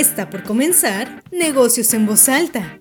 Está por comenzar Negocios en Voz Alta.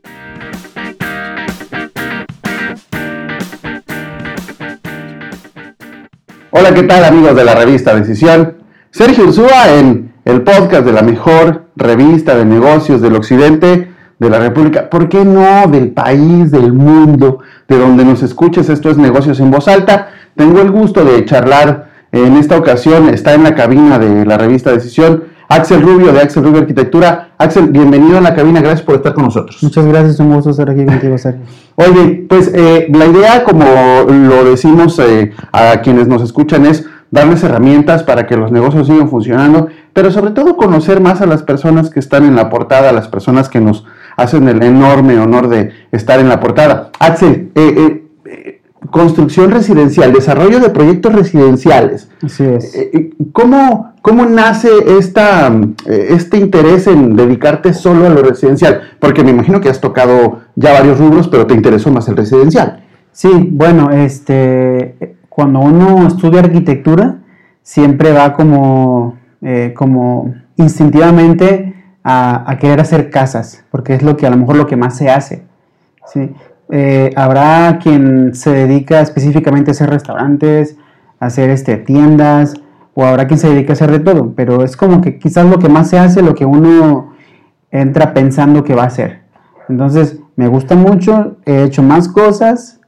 Hola, ¿qué tal amigos de la revista Decisión? Sergio Ursúa en el podcast de la mejor revista de negocios del occidente de la República, ¿por qué no del país, del mundo, de donde nos escuches? Esto es Negocios en Voz Alta. Tengo el gusto de charlar en esta ocasión, está en la cabina de la revista Decisión, Axel Rubio de Axel Rubio Arquitectura. Axel, bienvenido a la cabina, gracias por estar con nosotros. Muchas gracias, un gusto estar aquí contigo, Sergio. Oye, pues eh, la idea, como lo decimos eh, a quienes nos escuchan, es darles herramientas para que los negocios sigan funcionando, pero sobre todo conocer más a las personas que están en la portada, a las personas que nos hacen el enorme honor de estar en la portada. Axel, eh, construcción residencial, desarrollo de proyectos residenciales. Así es. Eh, eh, ¿Cómo, cómo nace esta, eh, este interés en dedicarte solo a lo residencial? Porque me imagino que has tocado ya varios rubros, pero te interesó más el residencial. Sí, bueno, este, cuando uno estudia arquitectura, siempre va como, como instintivamente a, a, querer hacer casas, porque es lo que a lo mejor lo que más se hace. ¿sí? Eh, habrá quien se dedica específicamente a hacer restaurantes, a hacer este, tiendas, o habrá quien se dedica a hacer de todo, pero es como que quizás lo que más se hace, lo que uno entra pensando que va a hacer. Entonces, me gusta mucho, he hecho más cosas,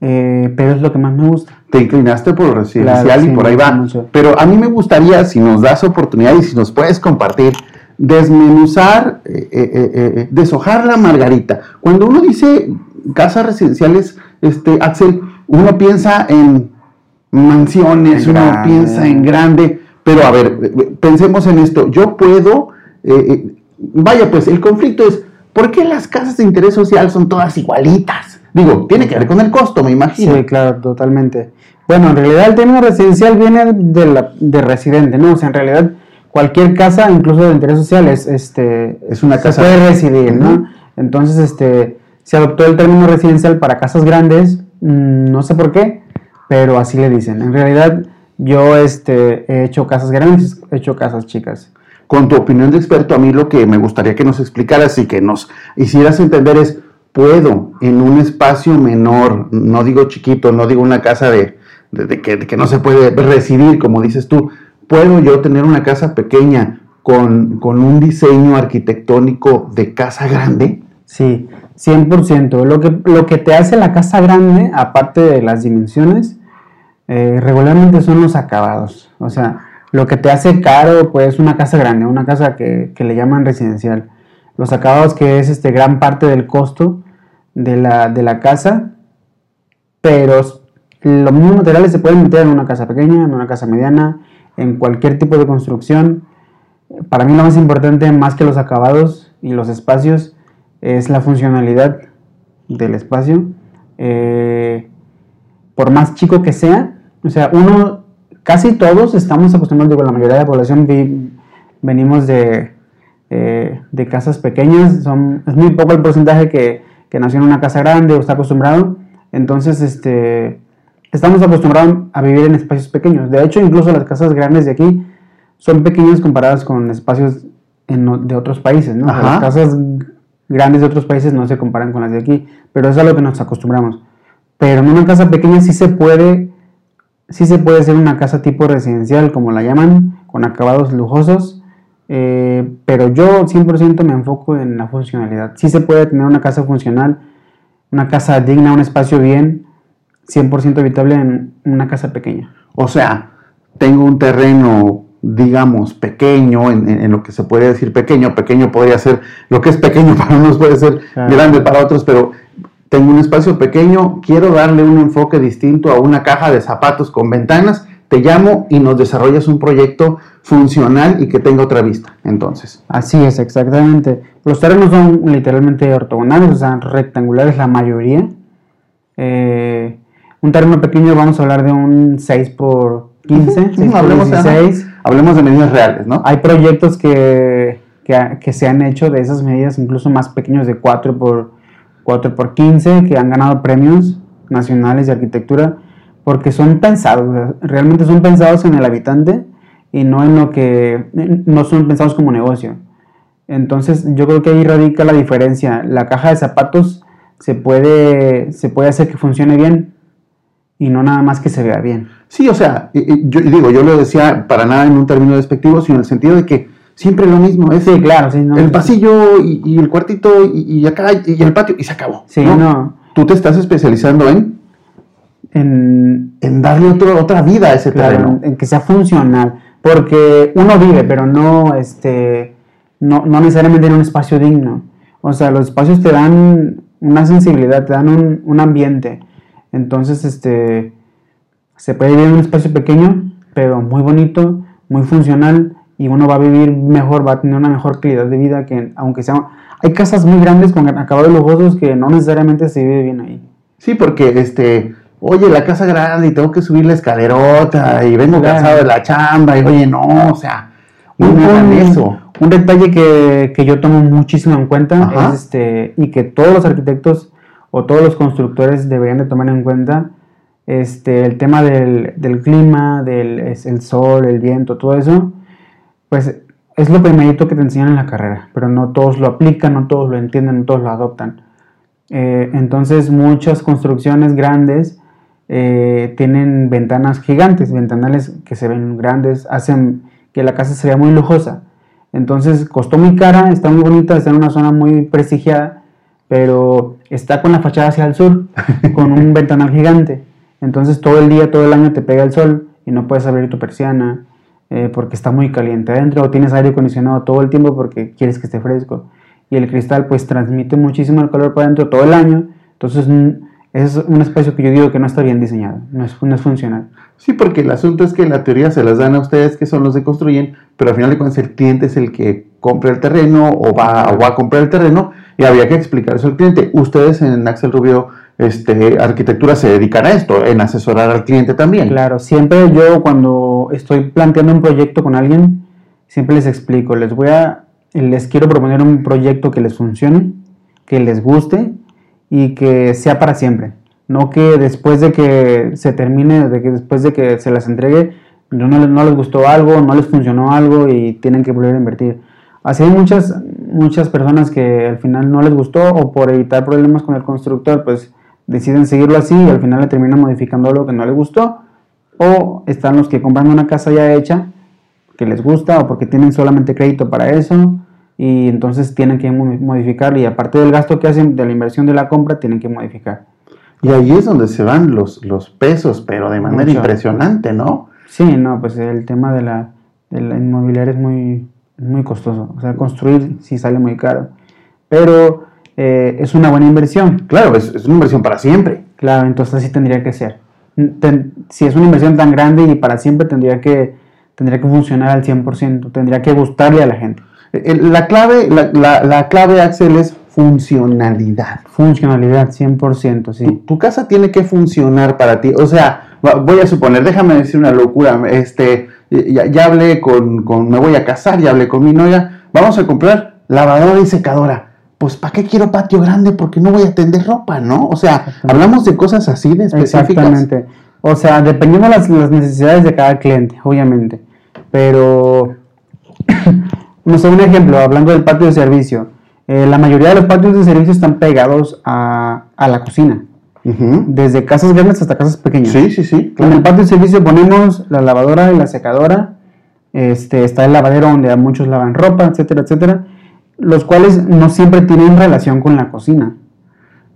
eh, pero es lo que más me gusta. Te inclinaste por lo residencial y por ahí va. Pero a mí me gustaría, si nos das oportunidad y si nos puedes compartir, desmenuzar, eh, deshojar la margarita. Cuando uno dice casas residenciales, este, Axel, uno piensa en mansiones, uno piensa en grande, pero a ver, pensemos en esto. Yo puedo, eh, eh, vaya, pues el conflicto es, ¿por qué las casas de interés social son todas igualitas? Digo, tiene que ver con el costo, me imagino. Sí, claro, totalmente. Bueno, en realidad el término residencial viene de, la, de residente, ¿no? O sea, en realidad cualquier casa, incluso de interés social, es, este, es una casa. Se puede residir, ¿no? Entonces, este, se adoptó el término residencial para casas grandes, mm, no sé por qué, pero así le dicen. En realidad yo este, he hecho casas grandes, he hecho casas chicas. Con tu opinión de experto, a mí lo que me gustaría que nos explicaras y que nos hicieras entender es, puedo en un espacio menor, no digo chiquito, no digo una casa de, que, que, no se puede residir, como dices tú, puedo yo tener una casa pequeña con, con un diseño arquitectónico de casa grande. Sí, 100%. Lo que, lo que te hace la casa grande, aparte de las dimensiones, eh, regularmente son los acabados. O sea, lo que te hace caro, pues, una casa grande, una casa que, le llaman residencial. Los acabados que es este, gran parte del costo de la, de la casa, pero los mismos materiales se pueden meter en una casa pequeña, en una casa mediana, en cualquier tipo de construcción. Para mí lo más importante, más que los acabados y los espacios, es la funcionalidad del espacio. Eh, por más chico que sea, o sea, uno, casi todos estamos acostumbrados, digo, la mayoría de la población venimos de, eh, de casas pequeñas, son, es muy poco el porcentaje que, que, nació en una casa grande o está acostumbrado, entonces este, estamos acostumbrados a vivir en espacios pequeños. De hecho, incluso las casas grandes de aquí son pequeñas comparadas con espacios de otros países, ¿no? las casas grandes de otros países no se comparan con las de aquí, pero es a lo que nos acostumbramos. Pero en una casa pequeña sí se puede, sí se puede hacer una casa tipo residencial, como la llaman, con acabados lujosos, eh, pero yo 100% me enfoco en la funcionalidad. Sí se puede tener una casa funcional, una casa digna, un espacio bien, 100% habitable en una casa pequeña. O sea, tengo un terreno digamos, pequeño, en, lo que se puede decir pequeño, pequeño podría ser, lo que es pequeño para unos puede ser grande para otros, pero tengo un espacio pequeño, quiero darle un enfoque distinto a una caja de zapatos con ventanas, te llamo y nos desarrollas un proyecto funcional y que tenga otra vista, entonces. Así es, exactamente. Los terrenos son literalmente ortogonales, o sea, rectangulares la mayoría. Eh, un terreno pequeño vamos a hablar de un 6 por 15, hablemos, De, hablemos de medidas reales, ¿no? Hay proyectos que, que, se han hecho de esas medidas incluso más pequeños de 4 por, 4 por 15 que han ganado premios nacionales de arquitectura porque son pensados, realmente son pensados en el habitante y no en lo que, no son pensados como negocio. Entonces yo creo que ahí radica la diferencia. La caja de zapatos se puede, se puede hacer que funcione bien y no nada más que se vea bien. Sí, o sea, yo digo, yo lo decía para nada en un término despectivo, sino en el sentido de que siempre lo mismo. Es sí, claro, sí, el pasillo y, el cuartito y, acá y el patio y se acabó. Sí, no. Tú te estás especializando en en, en darle otra vida a ese terreno. En, que sea funcional. Porque uno vive, pero no, este, no, no, necesariamente en un espacio digno. O sea, los espacios te dan una sensibilidad, te dan un, un ambiente. Entonces, este, se puede vivir en un espacio pequeño, pero muy bonito, muy funcional, y uno va a vivir mejor, va a tener una mejor calidad de vida que, aunque sea... Hay casas muy grandes con acabados lujosos que no necesariamente se vive bien ahí. Sí, porque este, oye, la casa grande y tengo que subir la escalerota y vengo cansado de la chamba y oye, no, o sea, un, eso. un detalle que, yo tomo muchísimo en cuenta es este, y que todos los arquitectos o todos los constructores deberían de tomar en cuenta, este, el tema del, clima, del el sol, el viento, todo eso, pues es lo primerito que te enseñan en la carrera, pero no todos lo aplican, no todos lo entienden, no todos lo adoptan. Eh, entonces muchas construcciones grandes eh, tienen ventanas gigantes, ventanales que se ven grandes, hacen que la casa sea muy lujosa. Entonces costó muy cara, está muy bonita, está en una zona muy prestigiada, pero está con la fachada hacia el sur, con un ventanal gigante. Entonces todo el día, todo el año te pega el sol y no puedes abrir tu persiana eh, porque está muy caliente adentro o tienes aire acondicionado todo el tiempo porque quieres que esté fresco. Y el cristal pues transmite muchísimo el calor para adentro todo el año. Entonces es un espacio que yo digo que no está bien diseñado, no es, no es funcional. Sí, porque el asunto es que la teoría se las dan a ustedes, que son los que construyen, pero al final de cuentas el cliente es el que compra el terreno o va, o va a comprar el terreno y había que explicar eso al cliente. Ustedes en Axel Rubio este, Arquitectura se dedican a esto, en asesorar al cliente también. Claro, siempre yo cuando estoy planteando un proyecto con alguien, siempre les explico, les voy a, les quiero proponer un proyecto que les funcione, que les guste y que sea para siempre. No que después de que se termine, de que después de que se las entregue, no, no les gustó algo, no les funcionó algo y tienen que volver a invertir. Así hay muchas, muchas personas que al final no les gustó o por evitar problemas con el constructor, pues deciden seguirlo así y al final le terminan modificando lo que no les gustó. O están los que compran una casa ya hecha que les gusta o porque tienen solamente crédito para eso y entonces tienen que modificar y aparte del gasto que hacen de la inversión de la compra tienen que modificar. Y ahí es donde se van los, los pesos, pero de manera impresionante, ¿no? Sí, no, pues el tema de la, de la inmobiliaria es muy, muy costoso. O sea, construir sí sale muy caro. Pero eh, es una buena inversión. Claro, es, es, una inversión para siempre. Claro, entonces así tendría que ser. si es una inversión tan grande y para siempre tendría que, tendría que funcionar al 100%, tendría que gustarle a la gente. La clave, la, la, clave, Axel, es funcionalidad. Funcionalidad, 100%, sí. Tu, casa tiene que funcionar para ti. O sea, voy a suponer, déjame decir una locura, este, ya, hablé con, con, me voy a casar, ya hablé con mi novia, vamos a comprar lavadora y secadora. Pues, ¿para qué quiero patio grande? Porque no voy a tender ropa, ¿no? O sea, hablamos de cosas así de específicas. Exactamente. O sea, dependiendo de las, las necesidades de cada cliente, obviamente. Pero No sé, un ejemplo, hablando del patio de servicio. Eh, la mayoría de los patios de servicio están pegados a, la cocina. Desde casas grandes hasta casas pequeñas. Sí, sí, sí. En el patio de servicio ponemos la lavadora y la secadora. Este, está el lavadero donde muchos lavan ropa, etcétera, etcétera. Los cuales no siempre tienen relación con la cocina.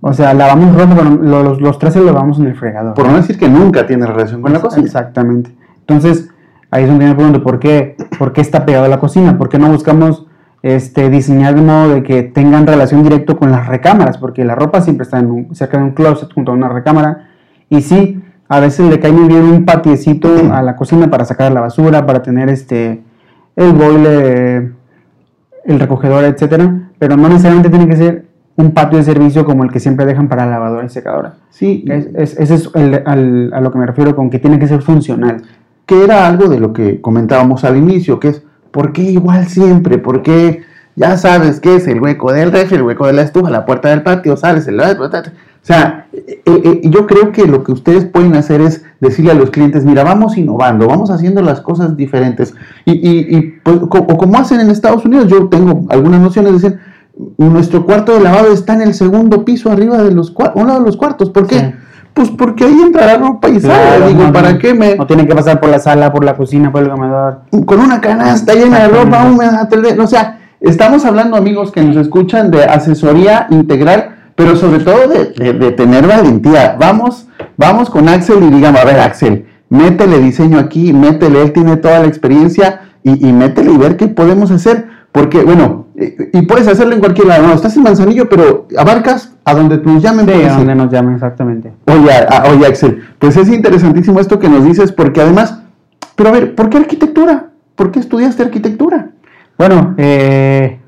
O sea, lavamos ropa, pero los, los trastes los lavamos en el fregador. Por no decir que nunca tiene relación con la cocina. Exactamente. Entonces, Ahí es donde me pregunto, ¿por qué, ¿por qué está pegado a la cocina? ¿Por qué no buscamos este, diseñar de modo de que tengan relación directa con las recámaras? Porque la ropa siempre está en cerca de un closet junto a una recámara. Y sí, a veces le cae muy bien un patiecito a la cocina para sacar la basura, para tener este, el boiler, el recogedor, etcétera, pero no necesariamente tiene que ser un patio de servicio como el que siempre dejan para lavadora y secadora. Sí, ese es, a lo que me refiero con que tiene que ser funcional que era algo de lo que comentábamos al inicio, que es, ¿por qué igual siempre? ¿Por qué ya sabes qué es el hueco del refri, el hueco de la estufa, la puerta del patio, sales, el... O sea, eh, eh, yo creo que lo que ustedes pueden hacer es decirle a los clientes, mira, vamos innovando, vamos haciendo las cosas diferentes. Y, y, y pues, o como hacen en Estados Unidos, yo tengo algunas nociones, dicen, nuestro cuarto de lavado está en el segundo piso arriba de los uno de los cuartos. ¿Por qué? Pues porque ahí entrará ropa y sale. Digo, ¿para qué me.? No tienen que pasar por la sala, por la cocina, por el comedor. Con una canasta llena de ropa húmeda. O sea, estamos hablando, amigos que nos escuchan, de asesoría integral pero sobre todo de, tener valentía. Vamos, vamos con Axel y digamos, a ver Axel, métele diseño aquí, métele, él tiene toda la experiencia y, y métele y ver qué podemos hacer. Porque, bueno, y, puedes hacerlo en cualquier lado. No, estás en Manzanillo, pero abarcas a donde nos llamen. Sí, a donde nos llamen, exactamente. Oye, oye, Axel, pues es interesantísimo esto que nos dices, porque además, pero a ver, ¿por qué arquitectura? ¿Por qué estudiaste arquitectura? Bueno, eh,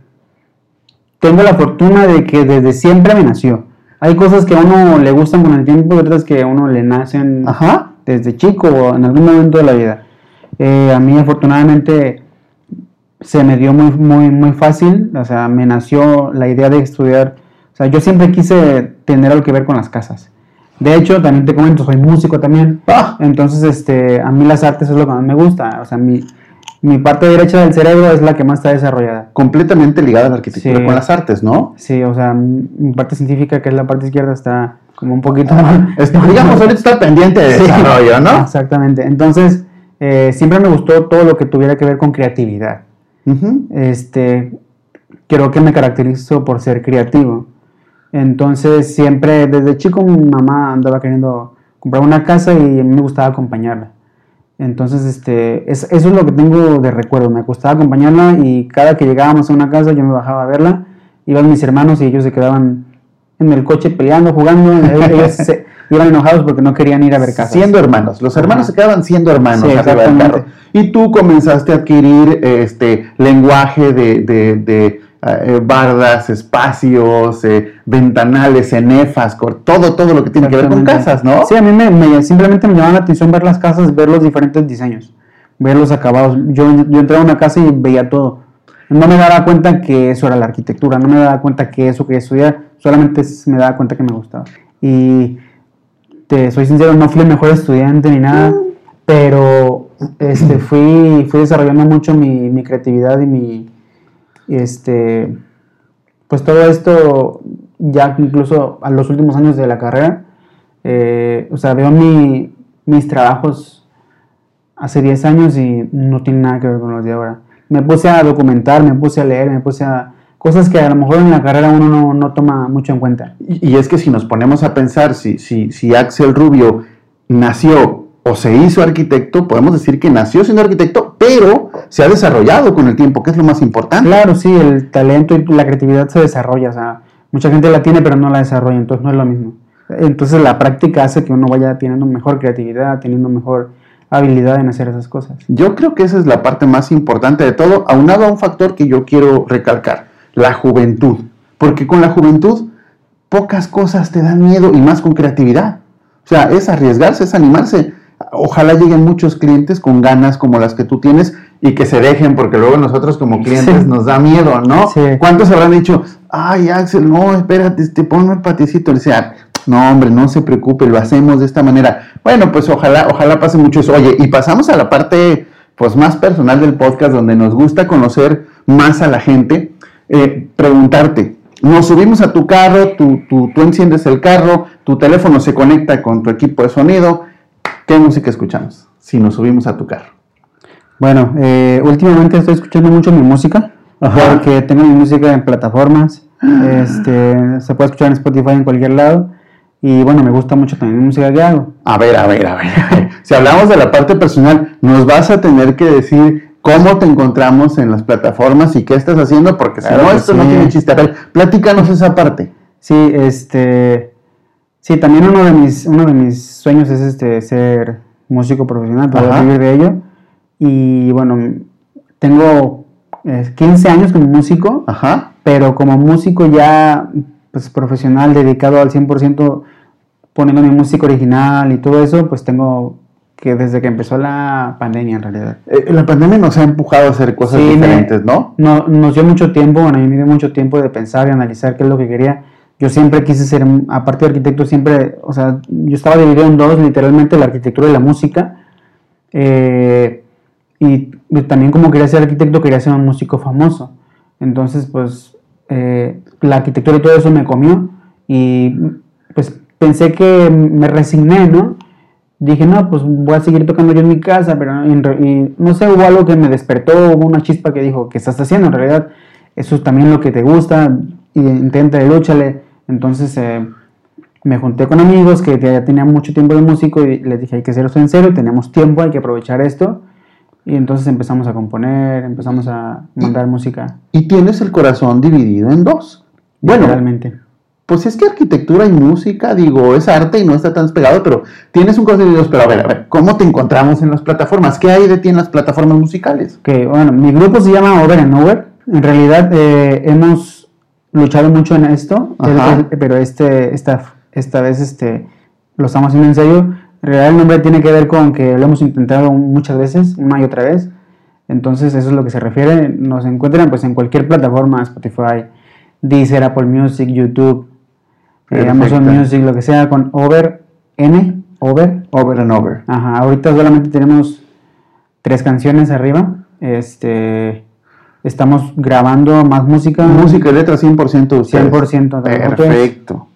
tengo la fortuna de que desde siempre me nació. Hay cosas que a uno le gustan con el tiempo otras que a uno le nacen desde chico o en algún momento de la vida. Eh, a mí afortunadamente se me dio muy, muy, muy fácil, o sea, me nació la idea de estudiar, o sea, yo siempre quise tener algo que ver con las casas. De hecho, también te comento, soy músico también, ah. entonces este, a mí las artes es lo que más me gusta, o sea, mi, mi parte derecha del cerebro es la que más está desarrollada. Completamente ligada a la arquitectura con las artes, ¿no? Sí, o sea, mi parte científica, que es la parte izquierda, está como un poquito... digamos, ahorita está pendiente de desarrollo, ¿no? Exactamente. Entonces, eh, siempre me gustó todo lo que tuviera que ver con creatividad. Este, creo que me caracterizo por ser creativo. Entonces, siempre, desde chico, mi mamá andaba queriendo comprar una casa y a mí me gustaba acompañarla. Entonces, este, eso es lo que tengo de recuerdo. Me gustaba acompañarla y cada que llegábamos a una casa yo me bajaba a verla. Iban mis hermanos y ellos se quedaban en el coche peleando, jugando. ellos se, iban enojados porque no querían ir a ver casas. Siendo hermanos. Los hermanos se quedaban siendo hermanos. Y tú comenzaste a adquirir este lenguaje de, de eh, bardas, espacios, eh, ventanales, cenefas, todo, todo lo que tiene que ver con casas, ¿no? Sí, a mí me, simplemente me llamaba la atención ver las casas, ver los diferentes diseños, ver los acabados. Yo, yo entraba a una casa y veía todo. No me daba cuenta que eso era la arquitectura, no me daba cuenta que eso quería estudiar, solamente me daba cuenta que me gustaba. Y te soy sincero, no fui el mejor estudiante ni nada, mm. pero este, fui, fui desarrollando mucho mi, mi creatividad y mi, este, pues todo esto, ya incluso a los últimos años de la carrera, eh, o sea, veo mi, mis trabajos hace 10 años y no tiene nada que ver con los de ahora. Me puse a documentar, me puse a leer, me puse a... Cosas que a lo mejor en la carrera uno no, no toma mucho en cuenta. Y, es que si nos ponemos a pensar, si, si, si Axel Rubio nació o se hizo arquitecto, podemos decir que nació siendo arquitecto, pero se ha desarrollado con el tiempo, que es lo más importante. Claro, sí, el talento y la creatividad se desarrolla, o sea, mucha gente la tiene pero no la desarrolla, entonces no es lo mismo. Entonces la práctica hace que uno vaya teniendo mejor creatividad, teniendo mejor habilidad en hacer esas cosas. Yo creo que esa es la parte más importante de todo, aunado a un factor que yo quiero recalcar, la juventud, porque con la juventud pocas cosas te dan miedo y más con creatividad. O sea, es arriesgarse, es animarse ojalá lleguen muchos clientes con ganas como las que tú tienes y que se dejen, porque luego nosotros como clientes nos da miedo, ¿no? ¿Cuántos habrán dicho, ay Axel, no, espérate, este, ponme el paticito? Le decía, no hombre, no se preocupe, lo hacemos de esta manera. Bueno, pues ojalá, ojalá pase mucho eso. Oye, y pasamos a la parte pues más personal del podcast donde nos gusta conocer más a la gente. Eh, preguntarte, nos subimos a tu carro, tú, tú, tú enciendes el carro, tu teléfono se conecta con tu equipo de sonido, ¿Qué música escuchamos si nos subimos a tu carro? Bueno, eh, últimamente estoy escuchando mucho mi música, porque tengo mi música en plataformas, este, se puede escuchar en Spotify en cualquier lado, y bueno, me gusta mucho también mi música que hago. A ver, a ver, a ver, si hablamos de la parte personal, nos vas a tener que decir cómo te encontramos en las plataformas y qué estás haciendo, porque si no, esto no tiene chiste. A ver, platícanos esa parte. Sí, este Sí, también uno de mis, uno de mis sueños es este ser músico profesional, poder vivir de ello. Y bueno, tengo 15 años como músico, pero como músico ya pues, profesional, dedicado al 100%, poniendo mi música original y todo eso, pues tengo que desde que empezó la pandemia en realidad. Eh, la pandemia nos ha empujado a hacer cosas diferentes, ¿no? ¿no? Nos dio mucho tiempo, bueno, a mí me dio mucho tiempo de pensar y analizar qué es lo que quería yo siempre quise ser, aparte de arquitecto, siempre, o sea, yo estaba dividido en dos, literalmente la arquitectura y la música. Eh, y también como quería ser arquitecto, quería ser un músico famoso. Entonces, pues, eh, la arquitectura y todo eso me comió y pues pensé que me resigné, ¿no? Dije, no, pues voy a seguir tocando yo en mi casa, pero y, no sé, hubo algo que me despertó, hubo una chispa que dijo, ¿qué estás haciendo? En realidad, eso es también lo que te gusta, y intenta, lúchale. Entonces eh, me junté con amigos que ya tenían mucho tiempo de músico y les dije, hay que hacerlo en serio, tenemos tiempo, hay que aprovechar esto. Y entonces empezamos a componer, empezamos a mandar música. Y tienes el corazón dividido en dos. Bueno, realmente. Pues es que arquitectura y música, digo, es arte y no está tan despegado, pero tienes un corazón dividido. Pero a ver, a ver, ¿cómo te encontramos en las plataformas? ¿Qué hay de ti en las plataformas musicales? Que bueno, mi grupo se llama Over and Over. En realidad eh, hemos luchado mucho en esto, pero este, esta, esta vez este, lo estamos haciendo en serio en realidad el nombre tiene que ver con que lo hemos intentado muchas veces, una y otra vez. Entonces eso es lo que se refiere. Nos encuentran pues en cualquier plataforma, Spotify, Deezer, Apple Music, YouTube, eh, Amazon Music, lo que sea, con Over N, Over. Over and Over. Ajá, ahorita solamente tenemos tres canciones arriba. Este, estamos grabando más música. Música y letra 100% ustedes. 100% de Perfecto.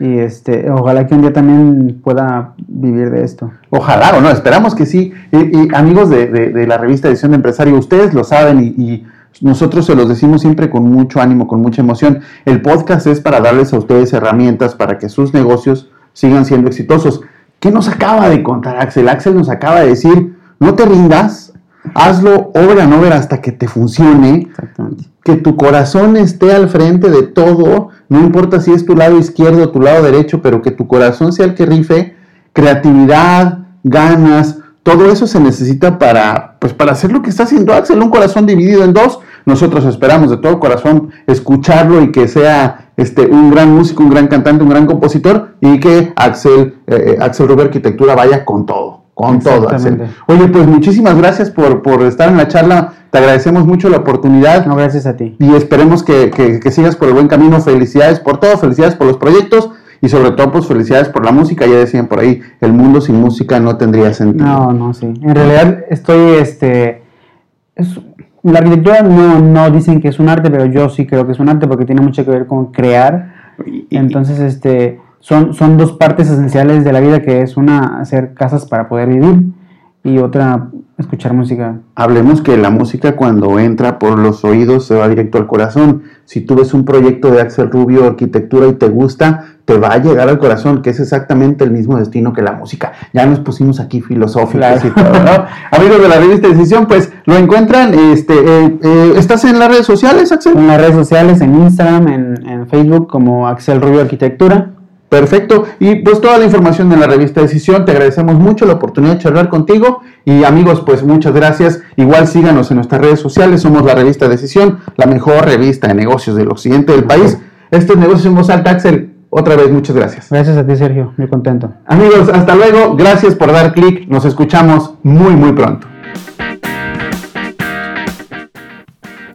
Y este, ojalá que un día también pueda vivir de esto. Ojalá o no, esperamos que sí. Y, amigos de, la revista Edición de Empresario, ustedes lo saben y, nosotros se los decimos siempre con mucho ánimo, con mucha emoción. El podcast es para darles a ustedes herramientas para que sus negocios sigan siendo exitosos. ¿Qué nos acaba de contar Axel? Axel nos acaba de decir, no te rindas, hazlo obra a obra hasta que te funcione. Que tu corazón esté al frente de todo no importa si es tu lado izquierdo o tu lado derecho, pero que tu corazón sea el que rife, creatividad, ganas, todo eso se necesita para, pues para hacer lo que está haciendo Axel, un corazón dividido en dos. Nosotros esperamos de todo corazón escucharlo y que sea este, un gran músico, un gran cantante, un gran compositor y que Axel, eh, eh, Axel Rubio Arquitectura vaya con todo, con todo. Axel. Oye, pues muchísimas gracias por, por estar en la charla te agradecemos mucho la oportunidad. No, gracias a ti. Y esperemos que, sigas por el buen camino. Felicidades por todo, felicidades por los proyectos y sobre todo pues felicidades por la música. Ya decían por ahí, el mundo sin música no tendría sentido. No, no, sí. En realidad estoy, este, la arquitectura no, no dicen que es un arte, pero yo sí creo que es un arte porque tiene mucho que ver con crear. Entonces, este, son, son dos partes esenciales de la vida que es una hacer casas para poder vivir y otra escuchar música. Hablemos que la música cuando entra por los oídos se va directo al corazón. Si tú ves un proyecto de Axel Rubio, arquitectura y te gusta, te va a llegar al corazón, que es exactamente el mismo destino que la música. Ya nos pusimos aquí filosóficos y todo, ¿no? Amigos de la revista Decisión, pues lo encuentran, este, eh, eh, ¿estás en las redes sociales, Axel? En las redes sociales, en Instagram, en, en Facebook como Axel Rubio Arquitectura. Perfecto. Y pues toda la información en la revista Decisión. Te agradecemos mucho la oportunidad de charlar contigo. Y amigos, pues muchas gracias. Igual síganos en nuestras redes sociales. Somos la revista Decisión, la mejor revista de negocios del occidente del país. Este es Negocios en Voz Alta, Axel. Otra vez, muchas gracias. Gracias a ti, Sergio. Muy contento. Amigos, hasta luego. Gracias por dar clic. Nos escuchamos muy, muy pronto.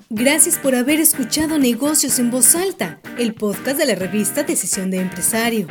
Gracias por haber escuchado Negocios en Voz Alta, el podcast de la revista Decisión de Empresario.